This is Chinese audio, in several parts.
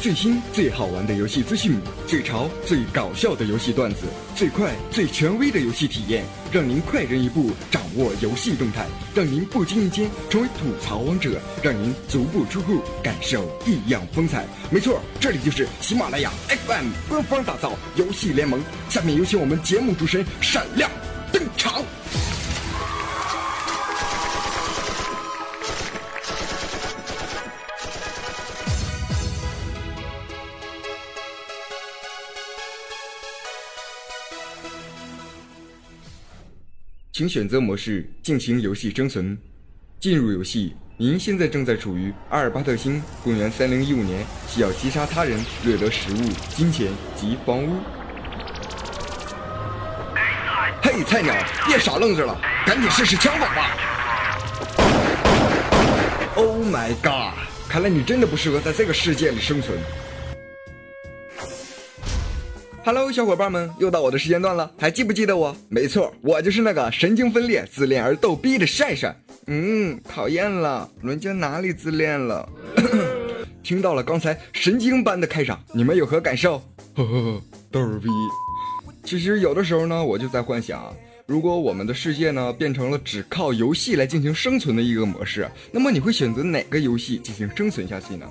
最新最好玩的游戏资讯，最潮最搞笑的游戏段子，最快最权威的游戏体验，让您快人一步掌握游戏动态，让您不经意间成为吐槽王者，让您足不出户感受异样风采。没错，这里就是喜马拉雅 FM 官方打造游戏联盟。下面有请我们节目主持人闪亮登场。请选择模式进行游戏生存。进入游戏，您现在正在处于阿尔巴特星，公元三零一五年，需要击杀他人，掠得食物、金钱及房屋。嘿，菜鸟，别傻愣着了，赶紧试试枪法吧！Oh my god！看来你真的不适合在这个世界里生存。Hello，小伙伴们，又到我的时间段了，还记不记得我？没错，我就是那个神经分裂、自恋而逗逼的帅帅。嗯，讨厌了，人家哪里自恋了？听到了刚才神经般的开场，你们有何感受？呵呵呵，逗逼。其实有的时候呢，我就在幻想，如果我们的世界呢变成了只靠游戏来进行生存的一个模式，那么你会选择哪个游戏进行生存下去呢？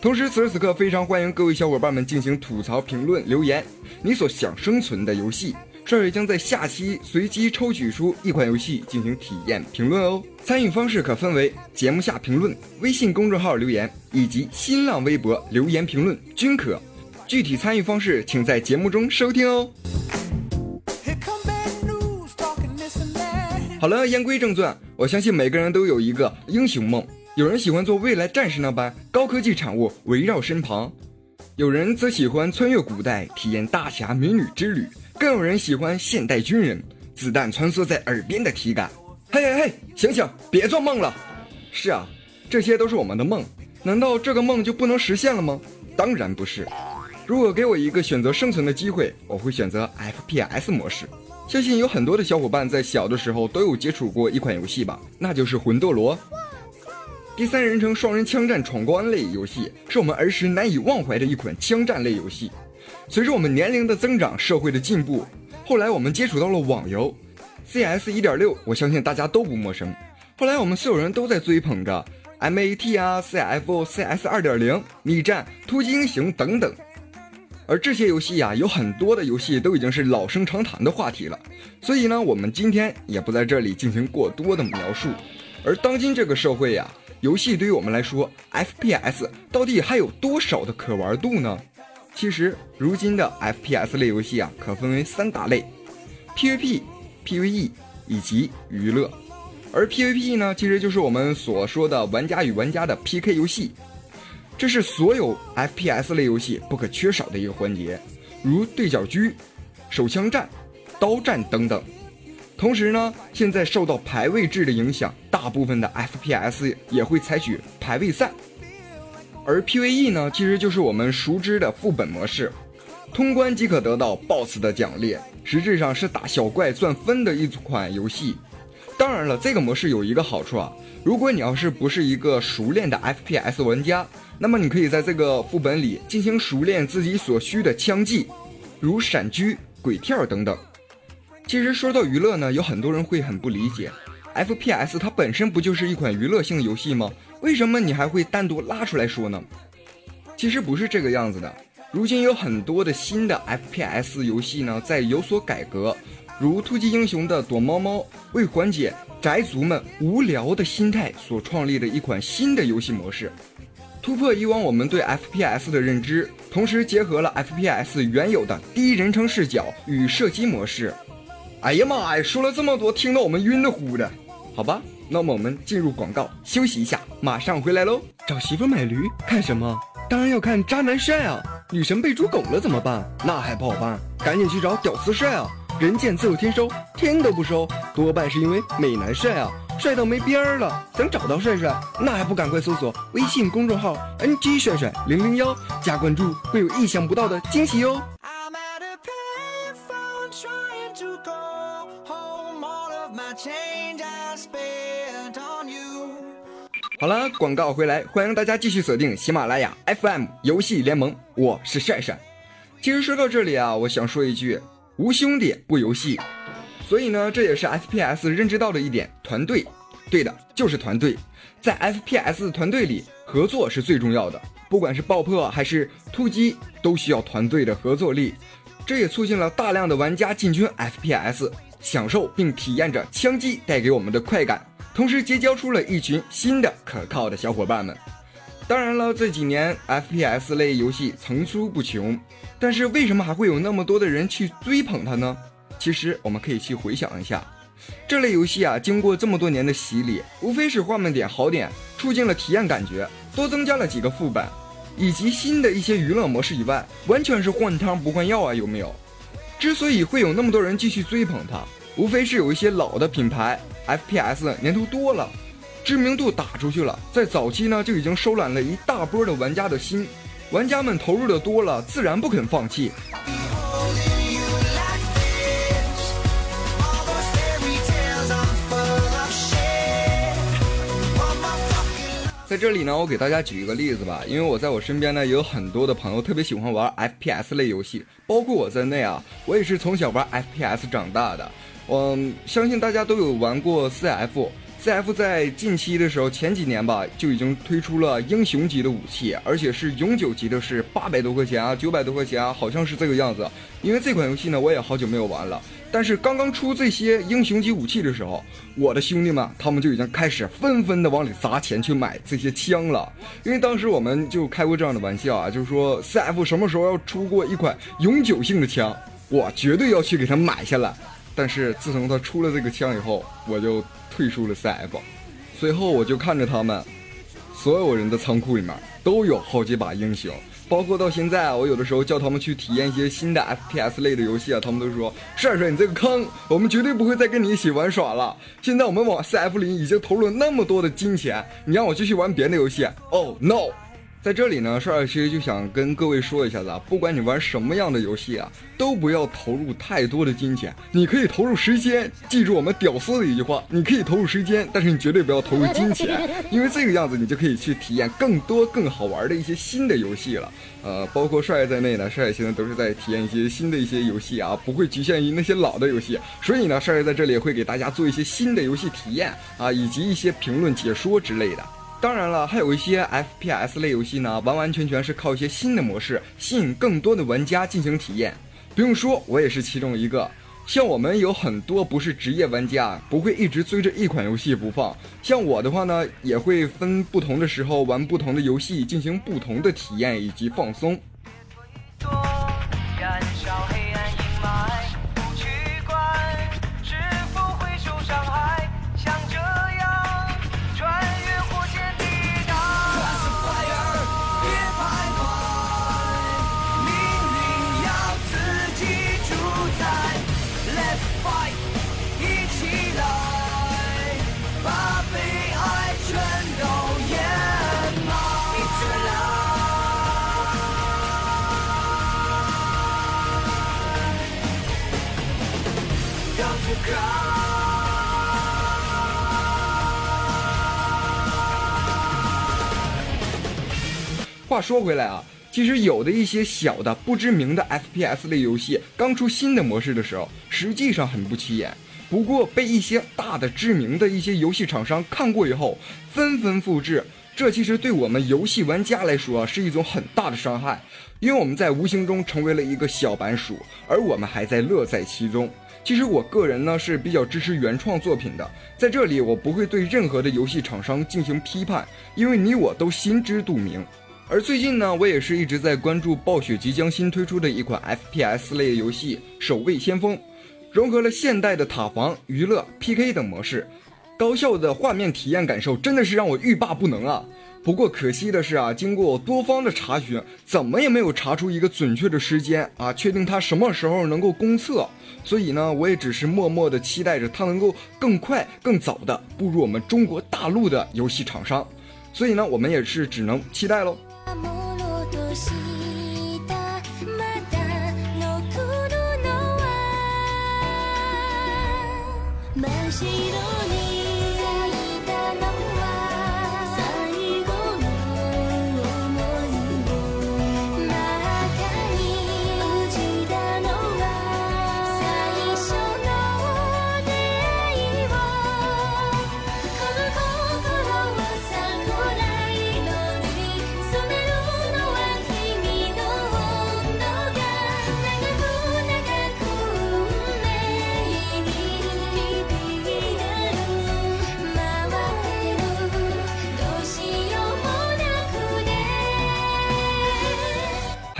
同时，此时此刻非常欢迎各位小伙伴们进行吐槽、评论、留言，你所想生存的游戏，少爷将在下期随机抽取出一款游戏进行体验评论哦。参与方式可分为节目下评论、微信公众号留言以及新浪微博留言评论均可。具体参与方式，请在节目中收听哦。好了，言归正传，我相信每个人都有一个英雄梦。有人喜欢做未来战士那般高科技产物围绕身旁，有人则喜欢穿越古代体验大侠美女之旅，更有人喜欢现代军人子弹穿梭在耳边的体感。嘿嘿嘿，醒醒，别做梦了！是啊，这些都是我们的梦，难道这个梦就不能实现了吗？当然不是。如果给我一个选择生存的机会，我会选择 FPS 模式。相信有很多的小伙伴在小的时候都有接触过一款游戏吧，那就是魂斗罗。第三人称双人枪战闯关类游戏是我们儿时难以忘怀的一款枪战类游戏。随着我们年龄的增长，社会的进步，后来我们接触到了网游，CS 一点六，我相信大家都不陌生。后来我们所有人都在追捧着 MAT 啊、CFO、CS 二点零、逆战、突击英雄等等。而这些游戏呀，有很多的游戏都已经是老生常谈的话题了。所以呢，我们今天也不在这里进行过多的描述。而当今这个社会呀。游戏对于我们来说，FPS 到底还有多少的可玩度呢？其实，如今的 FPS 类游戏啊，可分为三大类：PVP、PVE 以及娱乐。而 PVP 呢，其实就是我们所说的玩家与玩家的 PK 游戏，这是所有 FPS 类游戏不可缺少的一个环节，如对角狙、手枪战、刀战等等。同时呢，现在受到排位制的影响，大部分的 FPS 也会采取排位赛。而 PVE 呢，其实就是我们熟知的副本模式，通关即可得到 BOSS 的奖励，实质上是打小怪赚分的一款游戏。当然了，这个模式有一个好处啊，如果你要是不是一个熟练的 FPS 玩家，那么你可以在这个副本里进行熟练自己所需的枪技，如闪狙、鬼跳等等。其实说到娱乐呢，有很多人会很不理解，FPS 它本身不就是一款娱乐性游戏吗？为什么你还会单独拉出来说呢？其实不是这个样子的。如今有很多的新的 FPS 游戏呢，在有所改革，如突击英雄的躲猫猫，为缓解宅族们无聊的心态所创立的一款新的游戏模式，突破以往我们对 FPS 的认知，同时结合了 FPS 原有的第一人称视角与射击模式。哎呀妈呀！说了这么多，听得我们晕的乎的。好吧，那么我们进入广告，休息一下，马上回来喽。找媳妇买驴看什么？当然要看渣男帅啊！女神被猪拱了怎么办？那还不好办，赶紧去找屌丝帅啊！人见自有天收，天都不收，多半是因为美男帅啊，帅到没边儿了。想找到帅帅，那还不赶快搜索微信公众号 NG 帅帅零零幺，加关注会有意想不到的惊喜哟。好了，广告回来，欢迎大家继续锁定喜马拉雅 FM 游戏联盟，我是帅帅。其实说到这里啊，我想说一句，无兄弟不游戏。所以呢，这也是 FPS 认知到的一点，团队，对的，就是团队。在 FPS 团队里，合作是最重要的，不管是爆破还是突击，都需要团队的合作力。这也促进了大量的玩家进军 FPS，享受并体验着枪击带给我们的快感。同时结交出了一群新的可靠的小伙伴们。当然了，这几年 FPS 类游戏层出不穷，但是为什么还会有那么多的人去追捧它呢？其实我们可以去回想一下，这类游戏啊，经过这么多年的洗礼，无非是换了点好点，促进了体验感觉，多增加了几个副本，以及新的一些娱乐模式以外，完全是换汤不换药啊，有没有？之所以会有那么多人继续追捧它，无非是有一些老的品牌。FPS 年头多了，知名度打出去了，在早期呢就已经收揽了一大波的玩家的心，玩家们投入的多了，自然不肯放弃。在这里呢，我给大家举一个例子吧，因为我在我身边呢也有很多的朋友特别喜欢玩 FPS 类游戏，包括我在内啊，我也是从小玩 FPS 长大的。嗯，相信大家都有玩过 CF，CF 在近期的时候，前几年吧就已经推出了英雄级的武器，而且是永久级的，是八百多块钱啊，九百多块钱啊，好像是这个样子。因为这款游戏呢，我也好久没有玩了。但是刚刚出这些英雄级武器的时候，我的兄弟们他们就已经开始纷纷的往里砸钱去买这些枪了。因为当时我们就开过这样的玩笑啊，就是说 CF 什么时候要出过一款永久性的枪，我绝对要去给他买下来。但是自从他出了这个枪以后，我就退出了 CF。随后我就看着他们所有人的仓库里面都有好几把英雄，包括到现在啊，我有的时候叫他们去体验一些新的 FPS 类的游戏啊，他们都说帅帅你这个坑，我们绝对不会再跟你一起玩耍了。现在我们往 CF 里已经投入了那么多的金钱，你让我继续玩别的游戏？Oh no！在这里呢，帅帅其实就想跟各位说一下子啊，不管你玩什么样的游戏啊，都不要投入太多的金钱。你可以投入时间，记住我们屌丝的一句话：你可以投入时间，但是你绝对不要投入金钱，因为这个样子你就可以去体验更多更好玩的一些新的游戏了。呃，包括帅帅在内呢，帅帅现在都是在体验一些新的一些游戏啊，不会局限于那些老的游戏。所以呢，帅帅在这里会给大家做一些新的游戏体验啊，以及一些评论解说之类的。当然了，还有一些 FPS 类游戏呢，完完全全是靠一些新的模式吸引更多的玩家进行体验。不用说，我也是其中一个。像我们有很多不是职业玩家，不会一直追着一款游戏不放。像我的话呢，也会分不同的时候玩不同的游戏，进行不同的体验以及放松。话说回来啊，其实有的一些小的不知名的 FPS 类游戏刚出新的模式的时候，实际上很不起眼。不过被一些大的知名的一些游戏厂商看过以后，纷纷复制。这其实对我们游戏玩家来说是一种很大的伤害，因为我们在无形中成为了一个小白鼠，而我们还在乐在其中。其实我个人呢是比较支持原创作品的，在这里我不会对任何的游戏厂商进行批判，因为你我都心知肚明。而最近呢，我也是一直在关注暴雪即将新推出的一款 FPS 类游戏《守卫先锋》，融合了现代的塔防、娱乐、PK 等模式，高效的画面体验感受真的是让我欲罢不能啊！不过可惜的是啊，经过多方的查询，怎么也没有查出一个准确的时间啊，确定它什么时候能够公测。所以呢，我也只是默默的期待着它能够更快、更早的步入我们中国大陆的游戏厂商。所以呢，我们也是只能期待喽。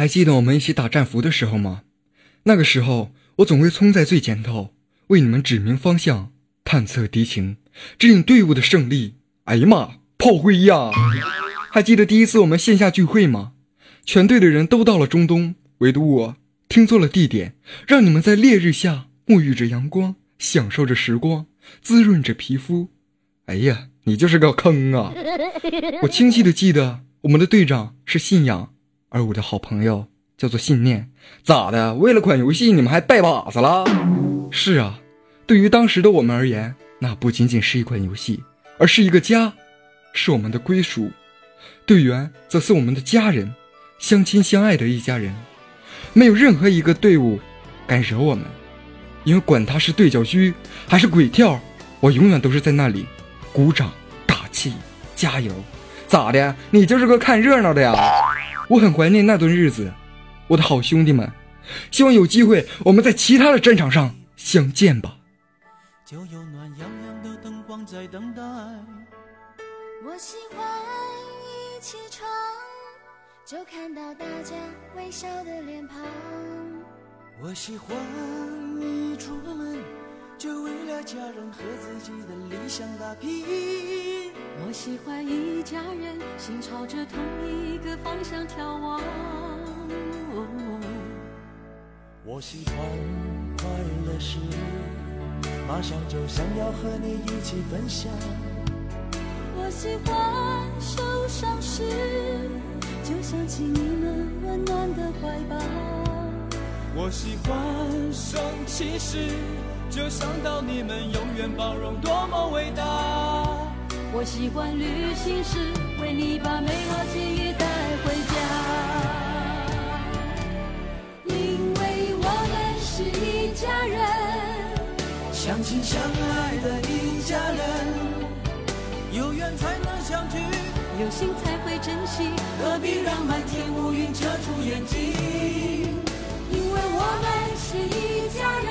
还记得我们一起打战俘的时候吗？那个时候，我总会冲在最前头，为你们指明方向、探测敌情、指引队伍的胜利。哎呀妈，炮灰呀！还记得第一次我们线下聚会吗？全队的人都到了中东，唯独我听错了地点，让你们在烈日下沐浴着阳光，享受着时光，滋润着皮肤。哎呀，你就是个坑啊！我清晰的记得，我们的队长是信仰，而我的好朋友叫做信念。咋的？为了款游戏，你们还拜把子了？是啊，对于当时的我们而言，那不仅仅是一款游戏，而是一个家，是我们的归属。队员则是我们的家人。相亲相爱的一家人，没有任何一个队伍敢惹我们，因为管他是对角狙还是鬼跳，我永远都是在那里鼓掌打气加油。咋的？你就是个看热闹的呀？我很怀念那段日子，我的好兄弟们，希望有机会我们在其他的战场上相见吧。就有暖洋洋的灯光在等待。我喜欢一起床。就看到大家微笑的脸庞。我喜欢一出门，就为了家人和自己的理想打拼。我喜欢一家人心朝着同一个方向眺望。我喜欢快乐时，马上就想要和你一起分享。我喜欢受伤时。就想起你们温暖的怀抱。我喜欢生气时，就想到你们永远包容，多么伟大。我喜欢旅行时，为你把美好记忆带回家。因为我们是一家人，相亲相爱的一家人，有缘才能相聚。有心才会珍惜，何必让满天乌云遮住眼睛？因为我们是一家人，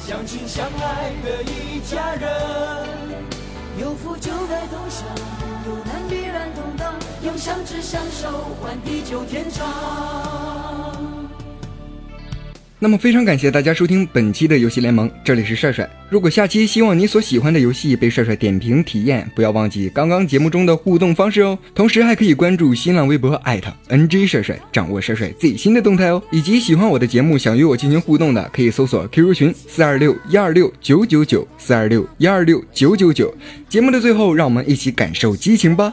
相亲相爱的一家人。有福就该同享，有难必然同当，用相知相守换地久天长。那么非常感谢大家收听本期的游戏联盟，这里是帅帅。如果下期希望你所喜欢的游戏被帅帅点评体验，不要忘记刚刚节目中的互动方式哦。同时还可以关注新浪微博艾特 NG 帅帅，掌握帅帅最新的动态哦。以及喜欢我的节目想与我进行互动的，可以搜索 QQ 群四二六一二六九九九四二六一二六九九九。节目的最后，让我们一起感受激情吧。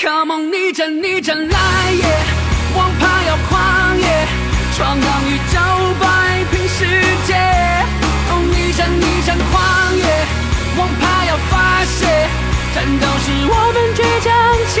Come on，逆战逆战来也，王牌要狂野，闯荡宇宙摆平世界。Oh，逆战逆战狂野，王牌要发泄，战斗是我们倔强起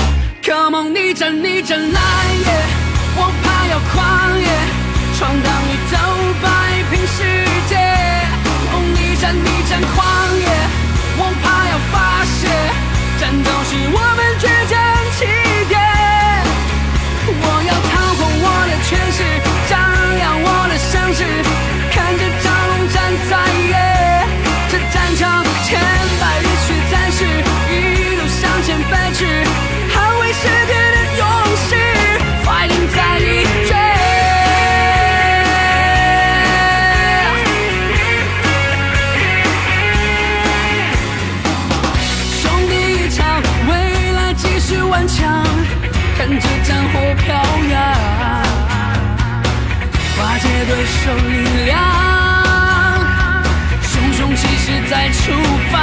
Come on，逆战逆战来也！我怕要狂野，闯荡宇宙，摆平世界。哦，你战逆战狂野，我怕要发泄。战斗是我们着战火飘扬，化解对手力量，熊熊气势再出发，